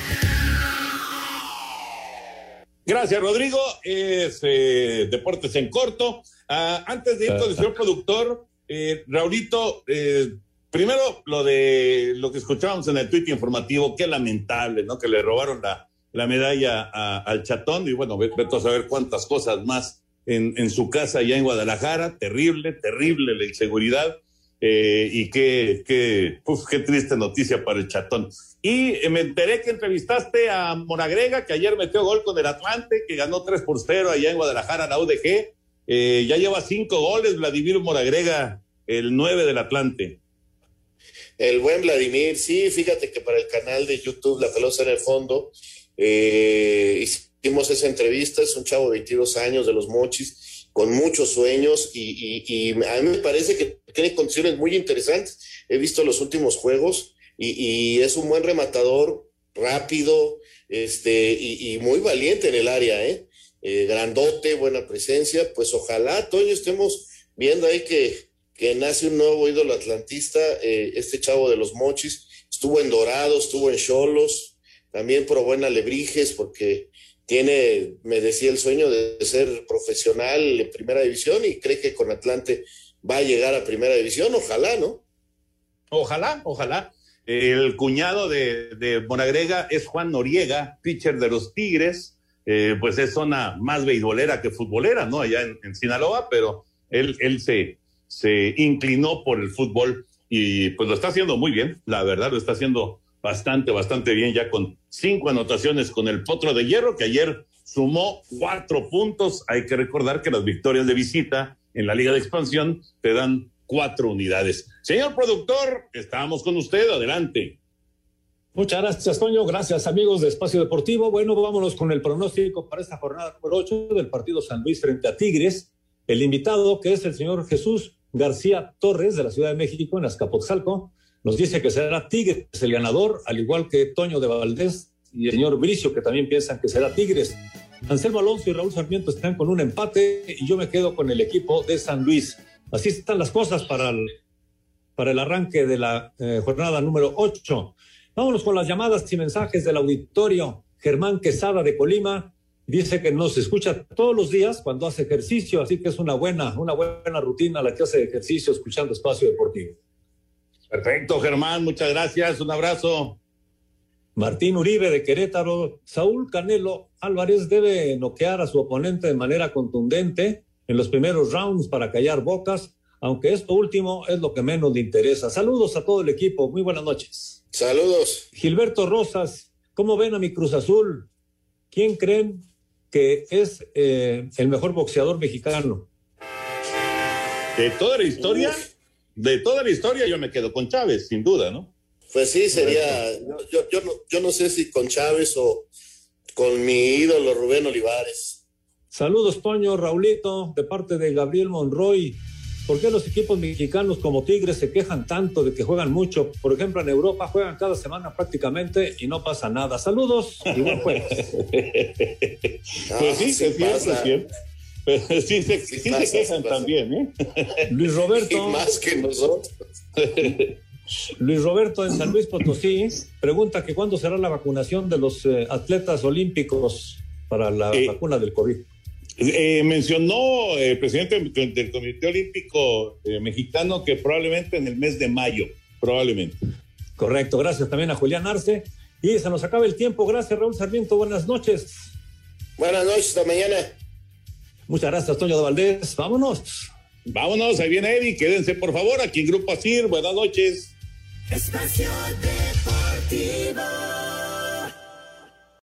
Gracias, Rodrigo. Es eh, Deportes en Corto. Ah, antes de ir con el señor productor, eh, Raulito, eh, primero lo de lo que escuchábamos en el tuit informativo, qué lamentable, ¿no? Que le robaron la, la medalla al chatón y bueno, vete a saber cuántas cosas más en, en, su casa allá en Guadalajara. Terrible, terrible la inseguridad. Eh, y qué, qué, qué triste noticia para el chatón. Y eh, me enteré que entrevistaste a Monagrega, que ayer metió gol con el Atlante, que ganó 3 por 0 allá en Guadalajara, la UDG. Eh, ya lleva cinco goles, Vladimir Monagrega, el 9 del Atlante. El buen Vladimir, sí, fíjate que para el canal de YouTube La Pelosa en el Fondo, hicimos esa entrevista, es un chavo de 22 años de los Mochis, con muchos sueños y, a mí me parece que tiene condiciones muy interesantes. He visto los últimos juegos y, es un buen rematador, rápido este, y, muy valiente en el área, ¿eh? ¿eh? Grandote, buena presencia. Pues ojalá, Toño, estemos viendo ahí que, que nace un nuevo ídolo atlantista, eh, este chavo de los mochis. Estuvo en Dorado, estuvo en Cholos, también probó en Alebrijes, porque tiene, me decía, el sueño de ser profesional en primera división y cree que con Atlante va a llegar a primera división, ojalá, ¿no? Ojalá, ojalá. El cuñado de, de es Juan Noriega, pitcher de los Tigres, eh, pues es zona más beisbolera que futbolera, ¿no? Allá en, Sinaloa, pero él, él se, se inclinó por el fútbol y pues lo está haciendo muy bien, la verdad, lo está haciendo bastante, bastante bien, ya con cinco anotaciones con el Potro de Hierro, que ayer sumó cuatro puntos. Hay que recordar que las victorias de visita en la Liga de Expansión te dan cuatro unidades. Señor productor, estamos con usted, adelante. Muchas gracias, Toño. Gracias, amigos de Espacio Deportivo. Bueno, vámonos con el pronóstico para esta jornada número 8 del partido San Luis frente a Tigres. El invitado, que es el señor Jesús García Torres, de la Ciudad de México, en Azcapotzalco, nos dice que será Tigres el ganador, al igual que Toño de Valdés y el señor Bricio, que también piensan que será Tigres. Anselmo Alonso y Raúl Sarmiento están con un empate y yo me quedo con el equipo de San Luis. Así están las cosas para el, para el arranque de la eh, jornada número 8. Vámonos con las llamadas y mensajes del auditorio. Germán Quesada de Colima dice que nos escucha todos los días cuando hace ejercicio, así que es una buena, una buena rutina la que hace ejercicio escuchando Espacio Deportivo. Perfecto, Germán, muchas gracias, un abrazo. Martín Uribe de Querétaro, Saúl Canelo Álvarez debe noquear a su oponente de manera contundente en los primeros rounds para callar bocas, aunque esto último es lo que menos le interesa. Saludos a todo el equipo, muy buenas noches. Saludos. Gilberto Rosas, ¿cómo ven a mi Cruz Azul? ¿Quién creen que es eh, el mejor boxeador mexicano? De toda la historia de toda la historia yo me quedo con Chávez, sin duda, ¿no? Pues sí, sería, yo, yo, no, yo no sé si con Chávez o con mi ídolo Rubén Olivares. Saludos, Toño, Raulito, de parte de Gabriel Monroy. ¿Por qué los equipos mexicanos como Tigres se quejan tanto de que juegan mucho? Por ejemplo, en Europa juegan cada semana prácticamente y no pasa nada. Saludos y buen jueves. pues sí, es cierto, es cierto. sí, se, sí, se quejan también, ¿eh? Luis Roberto. más que nosotros. Luis Roberto en San Luis Potosí pregunta que cuándo será la vacunación de los eh, atletas olímpicos para la eh, vacuna del COVID. Eh, mencionó el presidente del Comité Olímpico Mexicano que probablemente en el mes de mayo, probablemente. Correcto, gracias también a Julián Arce. Y se nos acaba el tiempo. Gracias, Raúl Sarmiento. Buenas noches. Buenas noches, hasta mañana. Muchas gracias, Toño de Valdés. Vámonos. Vámonos, ahí viene Eddie. Quédense, por favor, aquí en Grupo Asir. Buenas noches. Espacio Deportivo.